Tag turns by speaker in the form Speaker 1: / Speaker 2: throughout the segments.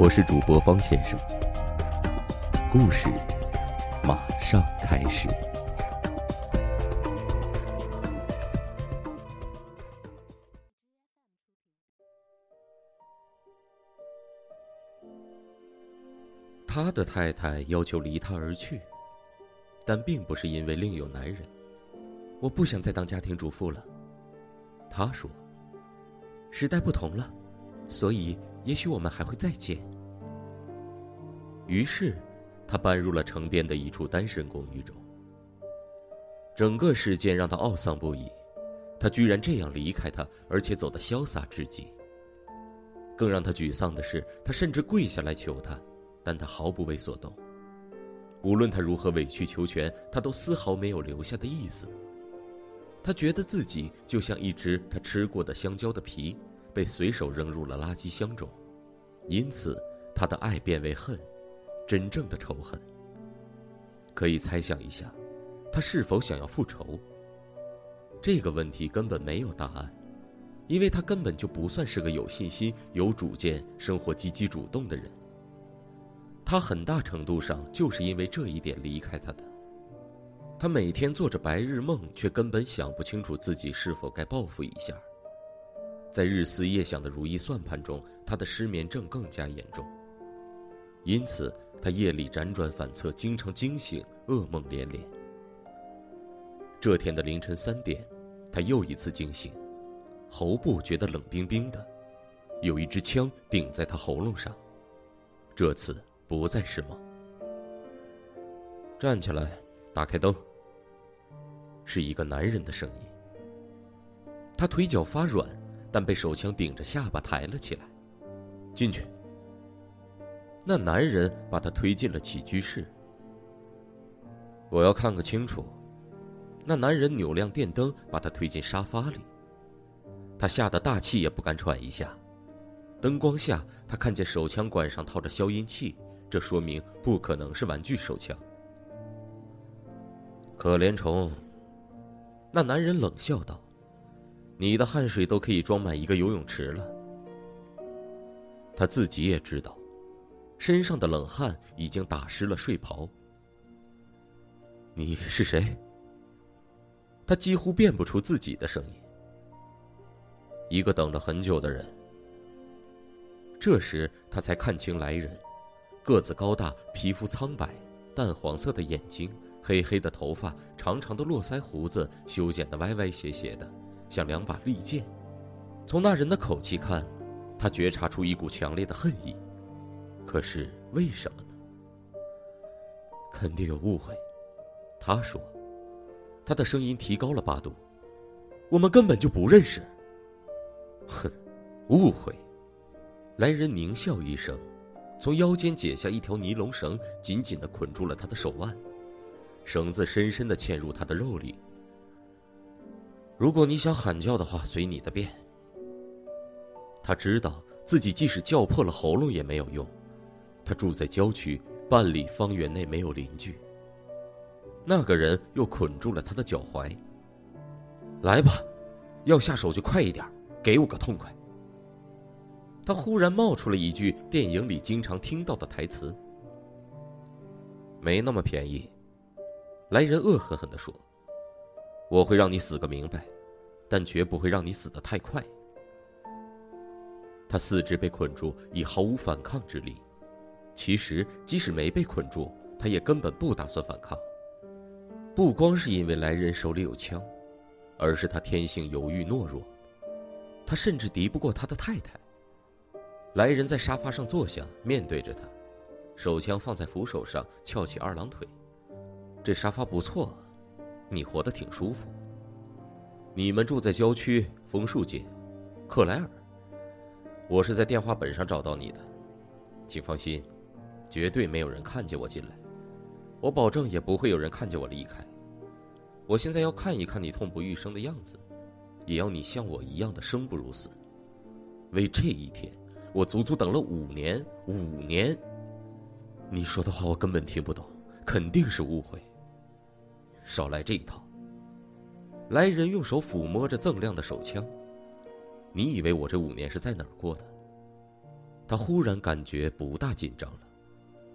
Speaker 1: 我是主播方先生，故事马上开始。他的太太要求离他而去，但并不是因为另有男人。我不想再当家庭主妇了，他说。时代不同了，所以也许我们还会再见。于是，他搬入了城边的一处单身公寓中。整个事件让他懊丧不已，他居然这样离开他，而且走得潇洒至极。更让他沮丧的是，他甚至跪下来求他。但他毫不为所动。无论他如何委曲求全，他都丝毫没有留下的意思。他觉得自己就像一只他吃过的香蕉的皮，被随手扔入了垃圾箱中，因此他的爱变为恨，真正的仇恨。可以猜想一下，他是否想要复仇？这个问题根本没有答案，因为他根本就不算是个有信心、有主见、生活积极主动的人。他很大程度上就是因为这一点离开他的。他每天做着白日梦，却根本想不清楚自己是否该报复一下。在日思夜想的如意算盘中，他的失眠症更加严重。因此，他夜里辗转反侧，经常惊醒，噩梦连连。这天的凌晨三点，他又一次惊醒，喉部觉得冷冰冰的，有一支枪顶在他喉咙上。这次。不再是梦。站起来，打开灯。是一个男人的声音。他腿脚发软，但被手枪顶着下巴抬了起来。进去。那男人把他推进了起居室。我要看个清楚。那男人扭亮电灯，把他推进沙发里。他吓得大气也不敢喘一下。灯光下，他看见手枪管上套着消音器。这说明不可能是玩具手枪。可怜虫，那男人冷笑道：“你的汗水都可以装满一个游泳池了。”他自己也知道，身上的冷汗已经打湿了睡袍。你是谁？他几乎辨不出自己的声音。一个等了很久的人。这时他才看清来人。个子高大，皮肤苍白，淡黄色的眼睛，黑黑的头发，长长的络腮胡子修剪得歪歪斜斜的，像两把利剑。从那人的口气看，他觉察出一股强烈的恨意。可是为什么呢？肯定有误会，他说。他的声音提高了八度：“我们根本就不认识。”哼，误会。来人狞笑一声。从腰间解下一条尼龙绳，紧紧的捆住了他的手腕，绳子深深的嵌入他的肉里。如果你想喊叫的话，随你的便。他知道自己即使叫破了喉咙也没有用，他住在郊区，半里方圆内没有邻居。那个人又捆住了他的脚踝。来吧，要下手就快一点，给我个痛快。他忽然冒出了一句电影里经常听到的台词：“没那么便宜。”来人恶狠狠地说：“我会让你死个明白，但绝不会让你死得太快。”他四肢被捆住，已毫无反抗之力。其实，即使没被捆住，他也根本不打算反抗。不光是因为来人手里有枪，而是他天性犹豫懦弱，他甚至敌不过他的太太。来人在沙发上坐下，面对着他，手枪放在扶手上，翘起二郎腿。这沙发不错，你活得挺舒服。你们住在郊区枫树街，克莱尔。我是在电话本上找到你的，请放心，绝对没有人看见我进来，我保证也不会有人看见我离开。我现在要看一看你痛不欲生的样子，也要你像我一样的生不如死。为这一天，我足足等了五年，五年。你说的话我根本听不懂，肯定是误会。少来这一套。来人用手抚摸着锃亮的手枪，你以为我这五年是在哪儿过的？他忽然感觉不大紧张了，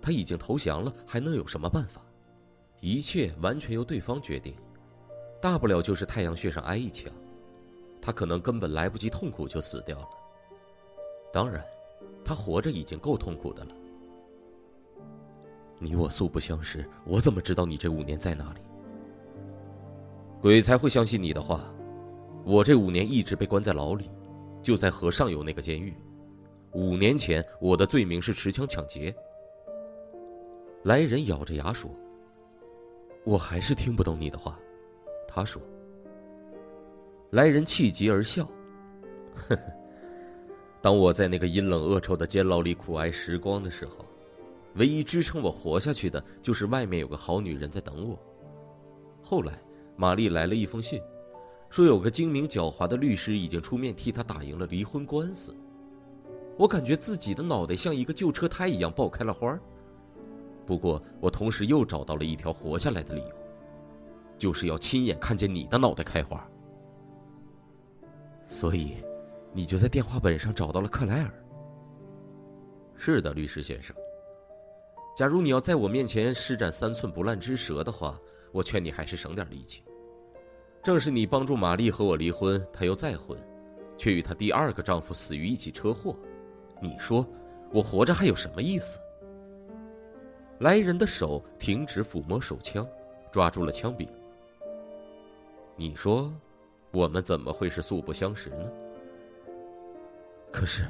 Speaker 1: 他已经投降了，还能有什么办法？一切完全由对方决定，大不了就是太阳穴上挨一枪，他可能根本来不及痛苦就死掉了。当然，他活着已经够痛苦的了。你我素不相识，我怎么知道你这五年在哪里？鬼才会相信你的话。我这五年一直被关在牢里，就在河上游那个监狱。五年前，我的罪名是持枪抢劫。来人咬着牙说：“我还是听不懂你的话。”他说：“来人气急而笑，呵呵。当我在那个阴冷恶臭的监牢里苦挨时光的时候，唯一支撑我活下去的就是外面有个好女人在等我。后来，玛丽来了一封信，说有个精明狡猾的律师已经出面替她打赢了离婚官司。”我感觉自己的脑袋像一个旧车胎一样爆开了花儿不过，我同时又找到了一条活下来的理由，就是要亲眼看见你的脑袋开花。所以，你就在电话本上找到了克莱尔。是的，律师先生。假如你要在我面前施展三寸不烂之舌的话，我劝你还是省点力气。正是你帮助玛丽和我离婚，她又再婚，却与她第二个丈夫死于一起车祸。你说，我活着还有什么意思？来人的手停止抚摸手枪，抓住了枪柄。你说，我们怎么会是素不相识呢？可是，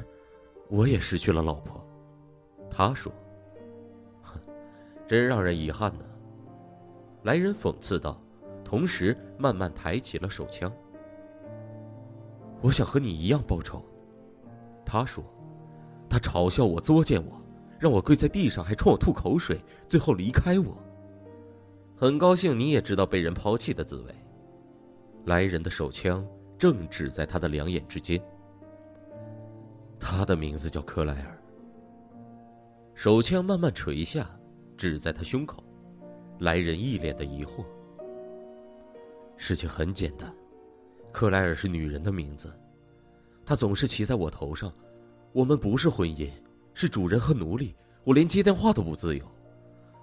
Speaker 1: 我也失去了老婆。他说：“哼，真让人遗憾呢。”来人讽刺道，同时慢慢抬起了手枪。我想和你一样报仇。他说。他嘲笑我，作践我，让我跪在地上，还冲我吐口水，最后离开我。很高兴你也知道被人抛弃的滋味。来人的手枪正指在他的两眼之间。他的名字叫克莱尔。手枪慢慢垂下，指在他胸口。来人一脸的疑惑。事情很简单，克莱尔是女人的名字，她总是骑在我头上。我们不是婚姻，是主人和奴隶。我连接电话都不自由，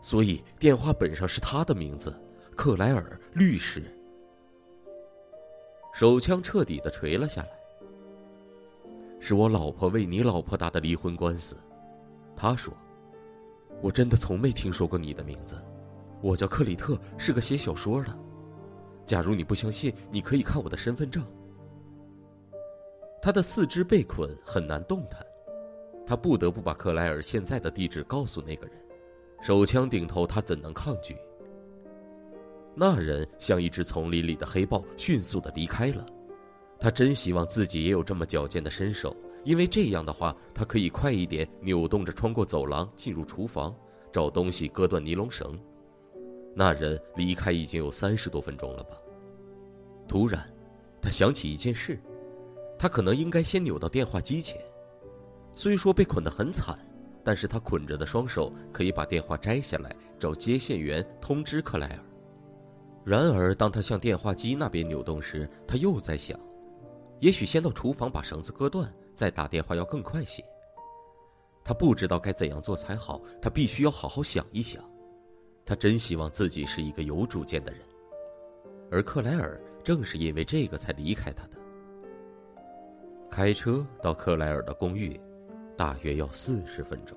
Speaker 1: 所以电话本上是她的名字，克莱尔律师。手枪彻底的垂了下来。是我老婆为你老婆打的离婚官司，他说：“我真的从没听说过你的名字，我叫克里特，是个写小说的。假如你不相信，你可以看我的身份证。”他的四肢被捆，很难动弹，他不得不把克莱尔现在的地址告诉那个人。手枪顶头，他怎能抗拒？那人像一只丛林里的黑豹，迅速的离开了。他真希望自己也有这么矫健的身手，因为这样的话，他可以快一点扭动着穿过走廊，进入厨房，找东西割断尼龙绳。那人离开已经有三十多分钟了吧？突然，他想起一件事。他可能应该先扭到电话机前，虽说被捆得很惨，但是他捆着的双手可以把电话摘下来，找接线员通知克莱尔。然而，当他向电话机那边扭动时，他又在想，也许先到厨房把绳子割断，再打电话要更快些。他不知道该怎样做才好，他必须要好好想一想。他真希望自己是一个有主见的人，而克莱尔正是因为这个才离开他的。开车到克莱尔的公寓，大约要四十分钟。